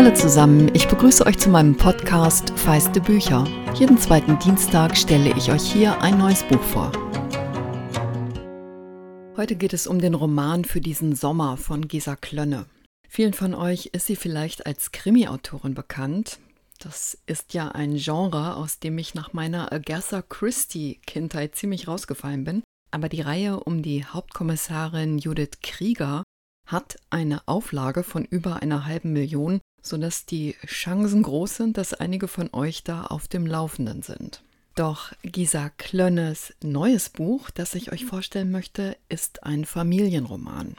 Hallo zusammen, ich begrüße euch zu meinem Podcast Feiste Bücher. Jeden zweiten Dienstag stelle ich euch hier ein neues Buch vor. Heute geht es um den Roman für diesen Sommer von Gesa Klönne. Vielen von euch ist sie vielleicht als Krimi-Autorin bekannt. Das ist ja ein Genre, aus dem ich nach meiner Agatha Christie-Kindheit ziemlich rausgefallen bin. Aber die Reihe um die Hauptkommissarin Judith Krieger hat eine Auflage von über einer halben Million sodass die Chancen groß sind, dass einige von euch da auf dem Laufenden sind. Doch Gisa Klönnes neues Buch, das ich euch vorstellen möchte, ist ein Familienroman.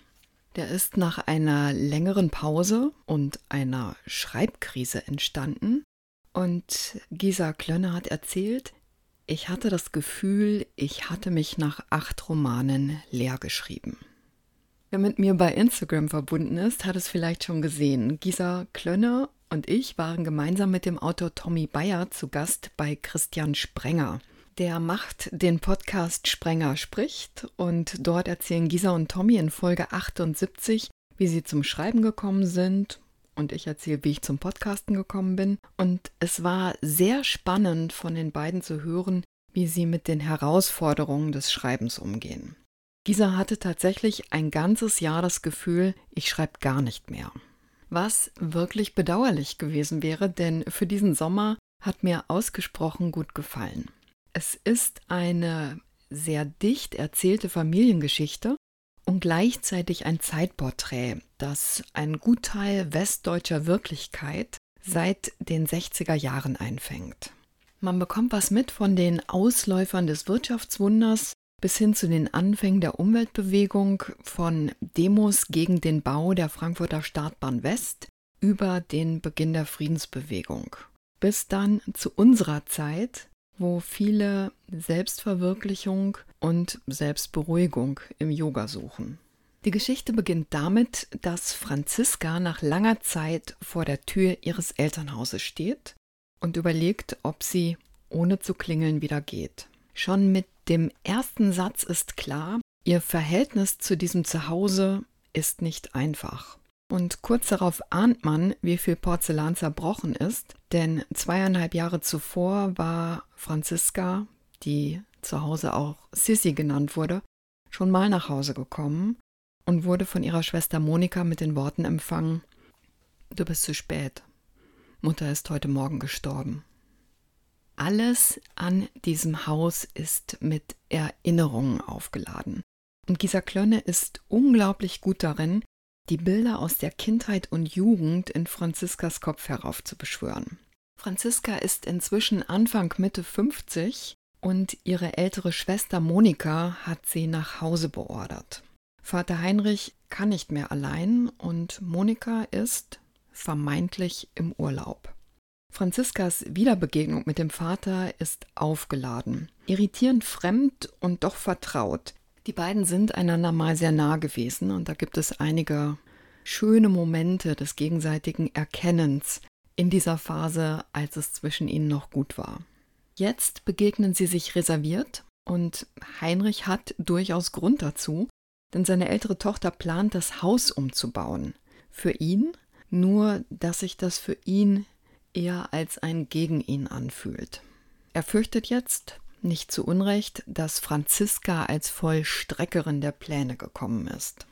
Der ist nach einer längeren Pause und einer Schreibkrise entstanden. Und Gisa Klönne hat erzählt, ich hatte das Gefühl, ich hatte mich nach acht Romanen leer geschrieben. Wer mit mir bei Instagram verbunden ist, hat es vielleicht schon gesehen. Gisa Klönne und ich waren gemeinsam mit dem Autor Tommy Bayer zu Gast bei Christian Sprenger. Der macht den Podcast Sprenger spricht und dort erzählen Gisa und Tommy in Folge 78, wie sie zum Schreiben gekommen sind und ich erzähle, wie ich zum Podcasten gekommen bin. Und es war sehr spannend von den beiden zu hören, wie sie mit den Herausforderungen des Schreibens umgehen. Gisa hatte tatsächlich ein ganzes Jahr das Gefühl, ich schreibe gar nicht mehr. Was wirklich bedauerlich gewesen wäre, denn für diesen Sommer hat mir ausgesprochen gut gefallen. Es ist eine sehr dicht erzählte Familiengeschichte und gleichzeitig ein Zeitporträt, das einen Gutteil westdeutscher Wirklichkeit seit den 60er Jahren einfängt. Man bekommt was mit von den Ausläufern des Wirtschaftswunders, bis hin zu den Anfängen der Umweltbewegung von Demos gegen den Bau der Frankfurter Startbahn West über den Beginn der Friedensbewegung. Bis dann zu unserer Zeit, wo viele Selbstverwirklichung und Selbstberuhigung im Yoga suchen. Die Geschichte beginnt damit, dass Franziska nach langer Zeit vor der Tür ihres Elternhauses steht und überlegt, ob sie ohne zu klingeln wieder geht. Schon mit dem ersten Satz ist klar, ihr Verhältnis zu diesem Zuhause ist nicht einfach. Und kurz darauf ahnt man, wie viel Porzellan zerbrochen ist, denn zweieinhalb Jahre zuvor war Franziska, die zu Hause auch Sissy genannt wurde, schon mal nach Hause gekommen und wurde von ihrer Schwester Monika mit den Worten empfangen, Du bist zu spät. Mutter ist heute Morgen gestorben. Alles an diesem Haus ist mit Erinnerungen aufgeladen. Und Gisa Klönne ist unglaublich gut darin, die Bilder aus der Kindheit und Jugend in Franziskas Kopf heraufzubeschwören. Franziska ist inzwischen Anfang Mitte 50 und ihre ältere Schwester Monika hat sie nach Hause beordert. Vater Heinrich kann nicht mehr allein und Monika ist vermeintlich im Urlaub. Franziskas Wiederbegegnung mit dem Vater ist aufgeladen, irritierend fremd und doch vertraut. Die beiden sind einander mal sehr nah gewesen und da gibt es einige schöne Momente des gegenseitigen Erkennens in dieser Phase, als es zwischen ihnen noch gut war. Jetzt begegnen sie sich reserviert und Heinrich hat durchaus Grund dazu, denn seine ältere Tochter plant, das Haus umzubauen. Für ihn, nur dass sich das für ihn eher als ein gegen ihn anfühlt. Er fürchtet jetzt, nicht zu Unrecht, dass Franziska als Vollstreckerin der Pläne gekommen ist.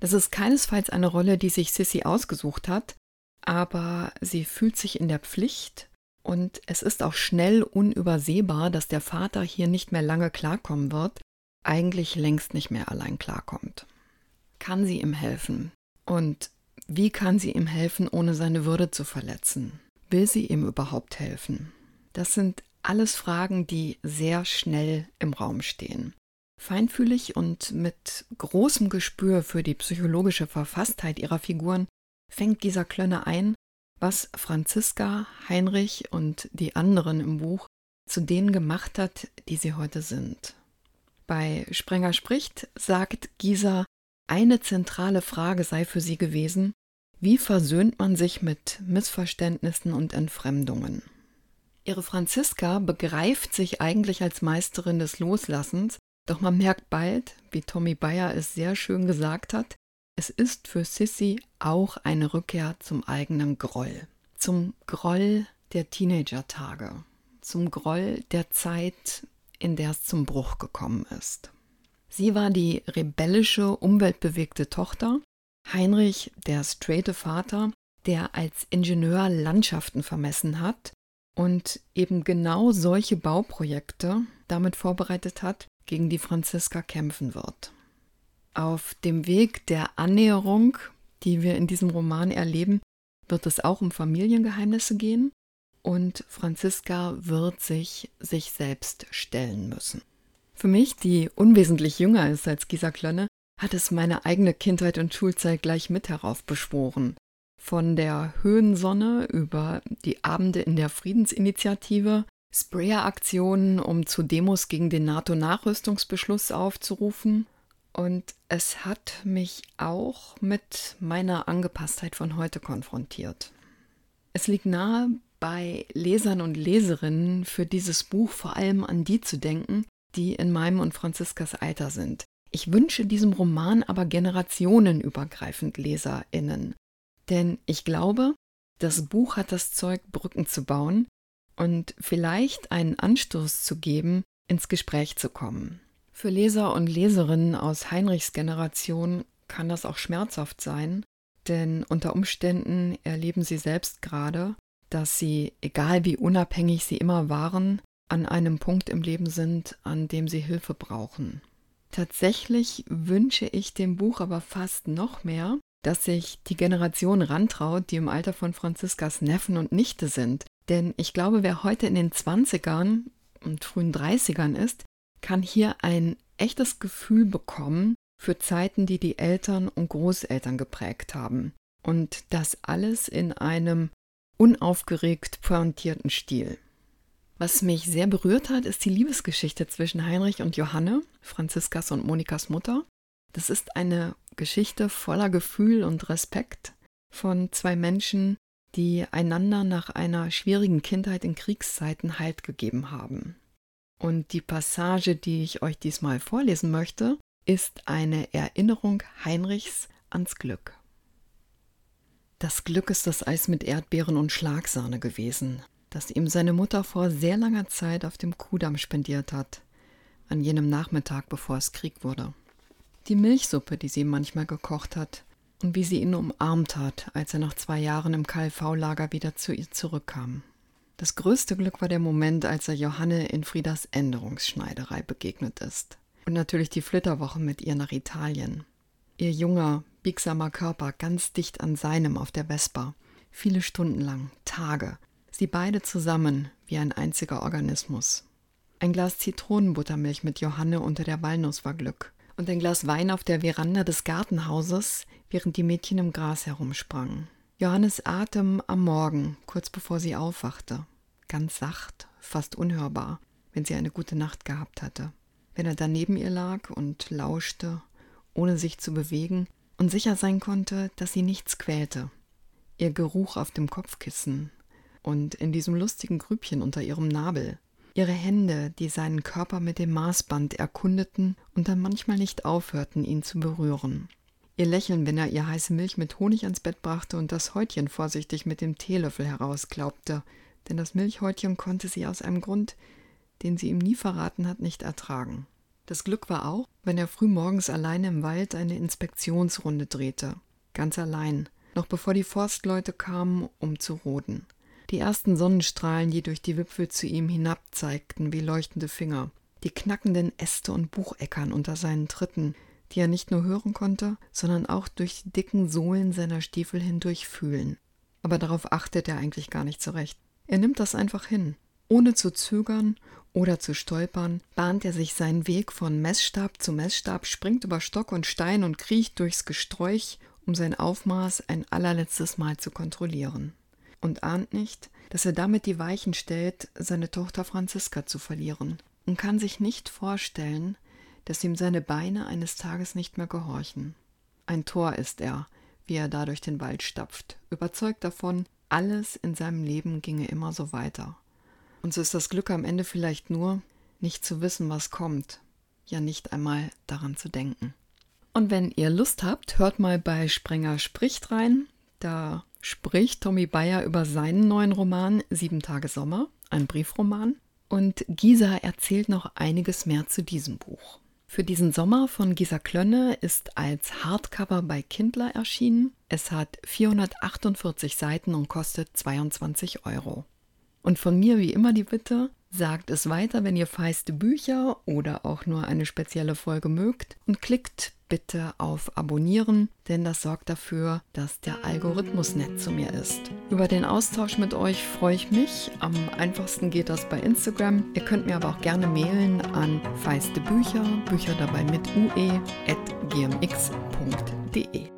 Das ist keinesfalls eine Rolle, die sich Sissy ausgesucht hat, aber sie fühlt sich in der Pflicht und es ist auch schnell unübersehbar, dass der Vater hier nicht mehr lange klarkommen wird, eigentlich längst nicht mehr allein klarkommt. Kann sie ihm helfen? Und wie kann sie ihm helfen, ohne seine Würde zu verletzen? Will sie ihm überhaupt helfen? Das sind alles Fragen, die sehr schnell im Raum stehen. Feinfühlig und mit großem Gespür für die psychologische Verfasstheit ihrer Figuren fängt dieser Klönne ein, was Franziska, Heinrich und die anderen im Buch zu denen gemacht hat, die sie heute sind. Bei Sprenger spricht sagt Gisa, eine zentrale Frage sei für sie gewesen, wie versöhnt man sich mit Missverständnissen und Entfremdungen? Ihre Franziska begreift sich eigentlich als Meisterin des Loslassens, doch man merkt bald, wie Tommy Bayer es sehr schön gesagt hat, Es ist für Sissy auch eine Rückkehr zum eigenen Groll. Zum Groll der Teenager-Tage. Zum Groll der Zeit, in der es zum Bruch gekommen ist. Sie war die rebellische, umweltbewegte Tochter, Heinrich der straighte Vater, der als Ingenieur Landschaften vermessen hat und eben genau solche Bauprojekte damit vorbereitet hat, gegen die Franziska kämpfen wird. Auf dem Weg der Annäherung, die wir in diesem Roman erleben, wird es auch um Familiengeheimnisse gehen und Franziska wird sich sich selbst stellen müssen. Für mich, die unwesentlich jünger ist als Gisa Klönne, hat es meine eigene Kindheit und Schulzeit gleich mit heraufbeschworen. Von der Höhensonne über die Abende in der Friedensinitiative, Sprayer-Aktionen, um zu Demos gegen den NATO-Nachrüstungsbeschluss aufzurufen. Und es hat mich auch mit meiner Angepasstheit von heute konfrontiert. Es liegt nahe, bei Lesern und Leserinnen für dieses Buch vor allem an die zu denken, die in meinem und Franziskas Alter sind. Ich wünsche diesem Roman aber generationenübergreifend Leserinnen. Denn ich glaube, das Buch hat das Zeug, Brücken zu bauen und vielleicht einen Anstoß zu geben, ins Gespräch zu kommen. Für Leser und Leserinnen aus Heinrichs Generation kann das auch schmerzhaft sein, denn unter Umständen erleben sie selbst gerade, dass sie, egal wie unabhängig sie immer waren, an einem Punkt im Leben sind, an dem sie Hilfe brauchen. Tatsächlich wünsche ich dem Buch aber fast noch mehr, dass sich die Generation rantraut, die im Alter von Franziskas Neffen und Nichte sind. Denn ich glaube, wer heute in den 20ern und frühen 30ern ist, kann hier ein echtes Gefühl bekommen für Zeiten, die die Eltern und Großeltern geprägt haben. Und das alles in einem unaufgeregt pointierten Stil. Was mich sehr berührt hat, ist die Liebesgeschichte zwischen Heinrich und Johanne, Franziskas und Monikas Mutter. Das ist eine Geschichte voller Gefühl und Respekt von zwei Menschen, die einander nach einer schwierigen Kindheit in Kriegszeiten Halt gegeben haben. Und die Passage, die ich euch diesmal vorlesen möchte, ist eine Erinnerung Heinrichs ans Glück. Das Glück ist das Eis mit Erdbeeren und Schlagsahne gewesen, das ihm seine Mutter vor sehr langer Zeit auf dem Kudamm spendiert hat, an jenem Nachmittag, bevor es Krieg wurde. Die Milchsuppe, die sie ihm manchmal gekocht hat, und wie sie ihn umarmt hat, als er nach zwei Jahren im KLV-Lager wieder zu ihr zurückkam. Das größte Glück war der Moment, als er Johanne in Friedas Änderungsschneiderei begegnet ist. Und natürlich die Flitterwoche mit ihr nach Italien. Ihr junger, biegsamer Körper ganz dicht an seinem auf der Vespa. Viele Stunden lang, Tage. Sie beide zusammen wie ein einziger Organismus. Ein Glas Zitronenbuttermilch mit Johanne unter der Walnuss war Glück. Und ein Glas Wein auf der Veranda des Gartenhauses, während die Mädchen im Gras herumsprangen. Johannes Atem am Morgen, kurz bevor sie aufwachte. Ganz sacht, fast unhörbar, wenn sie eine gute Nacht gehabt hatte. Wenn er daneben ihr lag und lauschte, ohne sich zu bewegen, und sicher sein konnte, dass sie nichts quälte. Ihr Geruch auf dem Kopfkissen und in diesem lustigen Grübchen unter ihrem Nabel. Ihre Hände, die seinen Körper mit dem Maßband erkundeten und dann manchmal nicht aufhörten, ihn zu berühren. Ihr Lächeln, wenn er ihr heiße Milch mit Honig ans Bett brachte und das Häutchen vorsichtig mit dem Teelöffel herausklaubte, denn das Milchhäutchen konnte sie aus einem Grund, den sie ihm nie verraten hat, nicht ertragen. Das Glück war auch, wenn er frühmorgens allein im Wald eine Inspektionsrunde drehte. Ganz allein, noch bevor die Forstleute kamen, um zu roden. Die ersten Sonnenstrahlen, die durch die Wipfel zu ihm hinab zeigten wie leuchtende Finger. Die knackenden Äste und Bucheckern unter seinen Tritten, die er nicht nur hören konnte, sondern auch durch die dicken Sohlen seiner Stiefel hindurch fühlen. Aber darauf achtet er eigentlich gar nicht zurecht. Er nimmt das einfach hin. Ohne zu zögern oder zu stolpern, bahnt er sich seinen Weg von Messstab zu Messstab, springt über Stock und Stein und kriecht durchs Gesträuch, um sein Aufmaß ein allerletztes Mal zu kontrollieren. Und ahnt nicht, dass er damit die Weichen stellt, seine Tochter Franziska zu verlieren, und kann sich nicht vorstellen, dass ihm seine Beine eines Tages nicht mehr gehorchen. Ein Tor ist er, wie er da durch den Wald stapft, überzeugt davon, alles in seinem Leben ginge immer so weiter. Und so ist das Glück am Ende vielleicht nur, nicht zu wissen, was kommt, ja nicht einmal daran zu denken. Und wenn ihr Lust habt, hört mal bei Sprenger spricht rein. Da spricht Tommy Bayer über seinen neuen Roman Sieben Tage Sommer, ein Briefroman. Und Gisa erzählt noch einiges mehr zu diesem Buch. Für diesen Sommer von Gisa Klönne ist als Hardcover bei Kindler erschienen. Es hat 448 Seiten und kostet 22 Euro. Und von mir wie immer die Bitte, sagt es weiter, wenn ihr feiste Bücher oder auch nur eine spezielle Folge mögt und klickt bitte auf Abonnieren, denn das sorgt dafür, dass der Algorithmus nett zu mir ist. Über den Austausch mit euch freue ich mich. Am einfachsten geht das bei Instagram. Ihr könnt mir aber auch gerne mailen an feiste Bücher, Bücher dabei mit ue, at gmx.de.